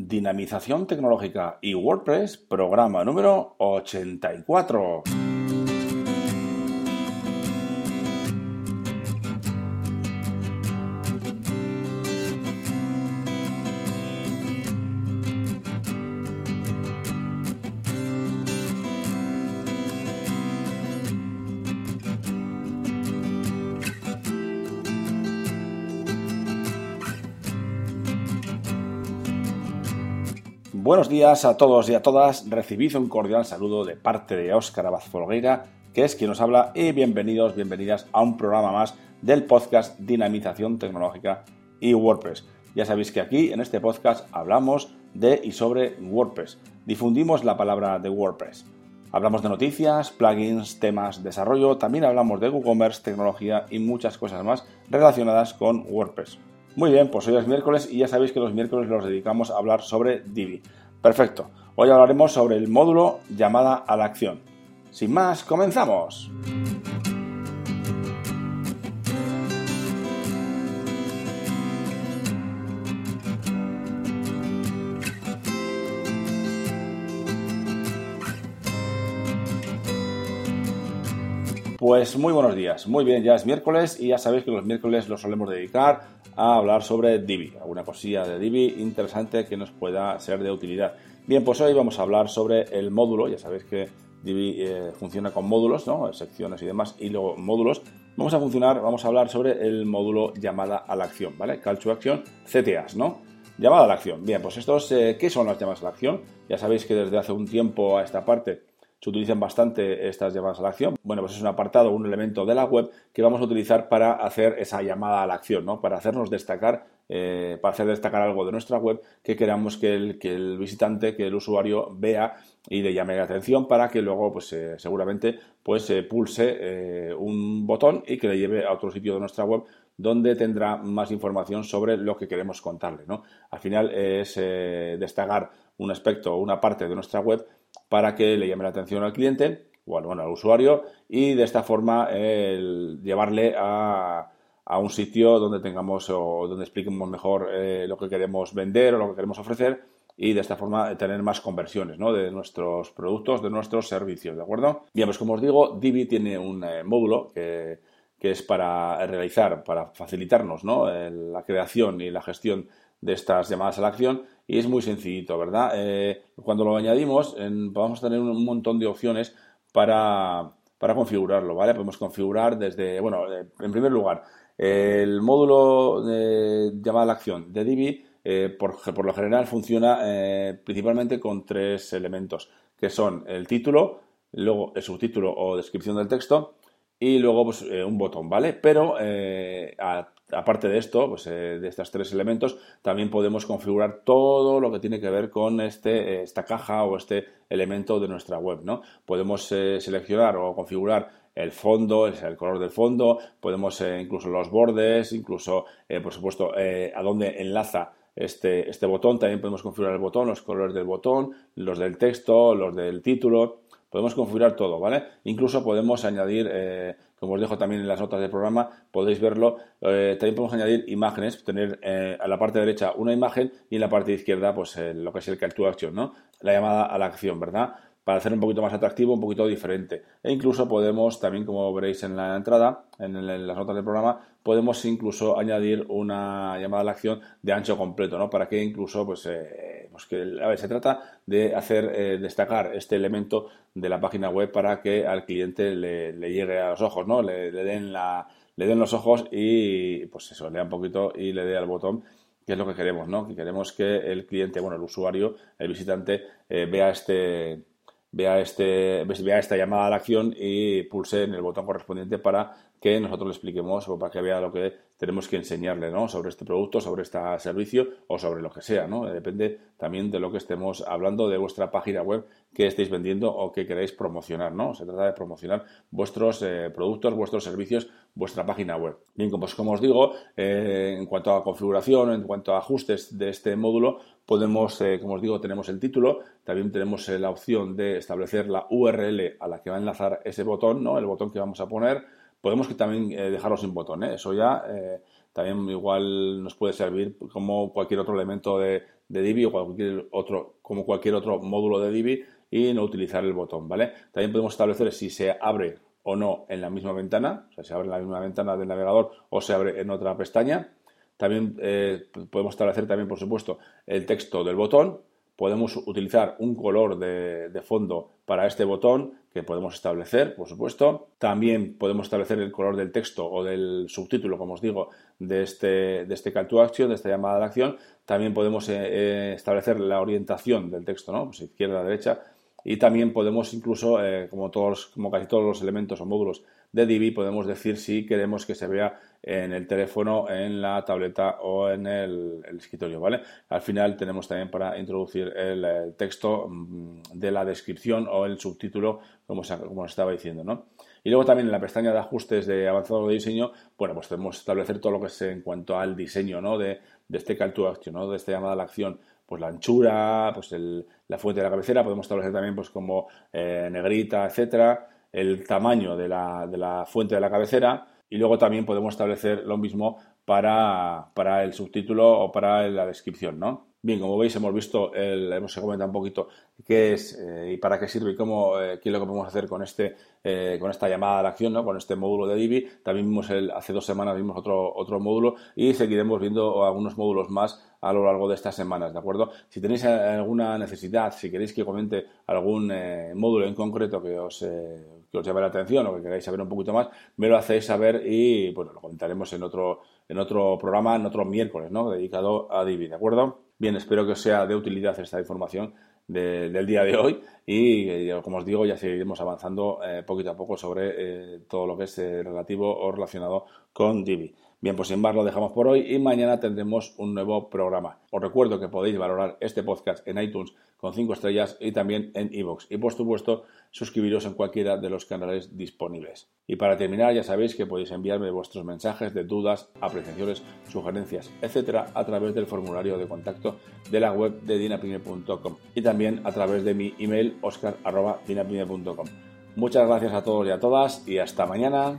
Dinamización tecnológica y WordPress, programa número 84. Buenos días a todos y a todas. Recibid un cordial saludo de parte de Óscar Abad Folgueira, que es quien nos habla, y bienvenidos, bienvenidas a un programa más del podcast Dinamización Tecnológica y WordPress. Ya sabéis que aquí en este podcast hablamos de y sobre WordPress. Difundimos la palabra de WordPress. Hablamos de noticias, plugins, temas, desarrollo, también hablamos de WooCommerce, tecnología y muchas cosas más relacionadas con WordPress. Muy bien, pues hoy es miércoles y ya sabéis que los miércoles los dedicamos a hablar sobre Divi. Perfecto, hoy hablaremos sobre el módulo llamada a la acción. Sin más, comenzamos. Pues muy buenos días, muy bien, ya es miércoles y ya sabéis que los miércoles los solemos dedicar a hablar sobre Divi, alguna cosilla de Divi interesante que nos pueda ser de utilidad. Bien, pues hoy vamos a hablar sobre el módulo, ya sabéis que Divi eh, funciona con módulos, ¿no? secciones y demás, y luego módulos. Vamos a funcionar, vamos a hablar sobre el módulo llamada a la acción, ¿vale? Call to Action, CTAs, ¿no? Llamada a la acción. Bien, pues estos, eh, ¿qué son las llamadas a la acción? Ya sabéis que desde hace un tiempo a esta parte se utilizan bastante estas llamadas a la acción. Bueno, pues es un apartado, un elemento de la web que vamos a utilizar para hacer esa llamada a la acción, ¿no? Para hacernos destacar, eh, para hacer destacar algo de nuestra web que queramos que el, que el visitante, que el usuario vea y le llame la atención para que luego, pues eh, seguramente, pues eh, pulse un botón y que le lleve a otro sitio de nuestra web donde tendrá más información sobre lo que queremos contarle, ¿no? Al final es destacar un aspecto o una parte de nuestra web para que le llame la atención al cliente o bueno, al usuario y de esta forma llevarle a, un sitio donde tengamos o donde expliquemos mejor eh, lo que queremos vender o lo que queremos ofrecer y de esta forma tener más conversiones ¿no? de nuestros productos, de nuestros servicios, ¿de acuerdo? Bien, pues como os digo, Divi tiene un eh, módulo que, que, es para realizar, para facilitarnos ¿no? la creación y la gestión de estas llamadas a la acción y es muy sencillito, ¿verdad? Eh, cuando lo añadimos vamos a tener un montón de opciones para, configurarlo, ¿vale? Podemos configurar desde, bueno, eh, en primer lugar, el módulo de llamada a la acción de Divi eh, por, por, lo general funciona principalmente con tres elementos, que son el título, luego el subtítulo o descripción del texto y luego pues, un botón, ¿vale? Pero a aparte de esto, pues, eh, de estos tres elementos, también podemos configurar todo lo que tiene que ver con este, eh, esta caja o este elemento de nuestra web. ¿no? Podemos eh, seleccionar o configurar el fondo, el color del fondo, podemos incluso los bordes, incluso, por supuesto, a dónde enlaza este, este botón. También podemos configurar el botón, los colores del botón, los del texto, los del título. Podemos configurar todo, ¿vale? Incluso podemos añadir como os dejo también en las notas del programa, podéis verlo. Eh, también podemos añadir imágenes, tener eh, a la parte derecha una imagen y en la parte izquierda, pues eh, lo que es el call to action, ¿no? La llamada a la acción, ¿verdad? Para hacer un poquito más atractivo, un poquito diferente. E incluso podemos, también como veréis en la entrada, en, las notas del programa, podemos incluso añadir una llamada a la acción de ancho completo, ¿no? Para que incluso, pues, pues que, a ver, se trata de hacer destacar este elemento de la página web para que al cliente le, llegue a los ojos, ¿no? Le, den la, le den los ojos y pues eso, lea un poquito y le dé al botón que es lo que queremos, ¿no? Que queremos que el cliente, bueno, el usuario, el visitante, eh, vea este vea este vea esta llamada a la acción y pulse en el botón correspondiente para que nosotros le expliquemos o para que vea lo que tenemos que enseñarle ¿no? sobre este producto, sobre este servicio o sobre lo que sea. ¿no? Depende también de lo que estemos hablando de vuestra página web que estéis vendiendo o que queréis promocionar. ¿no? Se trata de promocionar vuestros eh, productos, vuestros servicios, vuestra página web. Bien, pues como os digo, eh, en cuanto a configuración, en cuanto a ajustes de este módulo, podemos, eh, como os digo, tenemos el título, también tenemos la opción de establecer la URL a la que va a enlazar ese botón, ¿no? el botón que vamos a poner Podemos también eh, dejarlo sin botón, ¿eh? eso ya eh, también igual nos puede servir como cualquier otro elemento de, de Divi o cualquier otro, como cualquier otro módulo de Divi y no utilizar el botón, ¿vale? También podemos establecer si se abre o no en la misma ventana, o sea, se abre en la misma ventana del navegador o se abre en otra pestaña. También eh, podemos establecer también, por supuesto, el texto del botón. Podemos utilizar un color de, fondo para este botón que podemos establecer, por supuesto. También podemos establecer el color del texto o del subtítulo, como os digo, de este, de este call to action, de esta llamada de acción. También podemos eh, eh, establecer la orientación del texto, ¿no? Pues izquierda, derecha, y también podemos incluso, eh, como, todos, como casi todos los elementos o módulos de Divi, podemos decir si queremos que se vea en el teléfono, en la tableta o en el, escritorio, ¿vale? Al final tenemos también para introducir el, texto mm, de la descripción o el subtítulo, como, como os estaba diciendo, ¿no? Y luego también en la pestaña de ajustes de avanzado de diseño, bueno, pues podemos establecer todo lo que es en cuanto al diseño, ¿no? De, de este call to action, ¿no? De esta llamada a la acción pues la anchura, pues la fuente de la cabecera, podemos establecer también pues como eh, negrita, etcétera, el tamaño de la, de la, fuente de la cabecera y luego también podemos establecer lo mismo para, para el subtítulo o para la descripción, ¿no? Bien, como veis, hemos visto, el, hemos comentado un poquito qué es eh, y para qué sirve y cómo, eh, qué es lo que podemos hacer con, este, eh, con esta llamada a la acción, ¿no? con este módulo de Divi. También vimos el, hace dos semanas vimos otro, otro módulo y seguiremos viendo algunos módulos más a lo largo de estas semanas, ¿de acuerdo? Si tenéis alguna necesidad, si queréis que comente algún módulo en concreto que os, que os llame la atención o que queráis saber un poquito más, me lo hacéis saber y bueno, lo comentaremos en otro, en otro programa, en otro miércoles, ¿no? Dedicado a Divi, ¿de acuerdo? Bien, espero que os sea de utilidad esta información del día de hoy y, eh, como os digo, ya seguiremos avanzando eh, poquito a poco sobre eh, todo lo que es relativo o relacionado con Divi. Bien, pues sin más lo dejamos por hoy y mañana tendremos un nuevo programa. Os recuerdo que podéis valorar este podcast en iTunes con 5 estrellas y también en iVoox. Y por supuesto, suscribiros en cualquiera de los canales disponibles. Y para terminar, ya sabéis que podéis enviarme vuestros mensajes de dudas, apreciaciones, sugerencias, etcétera, a través del formulario de contacto de la web de dinapime.com y también a través de mi email oscar.dinapime.com. Muchas gracias a todos y a todas y hasta mañana.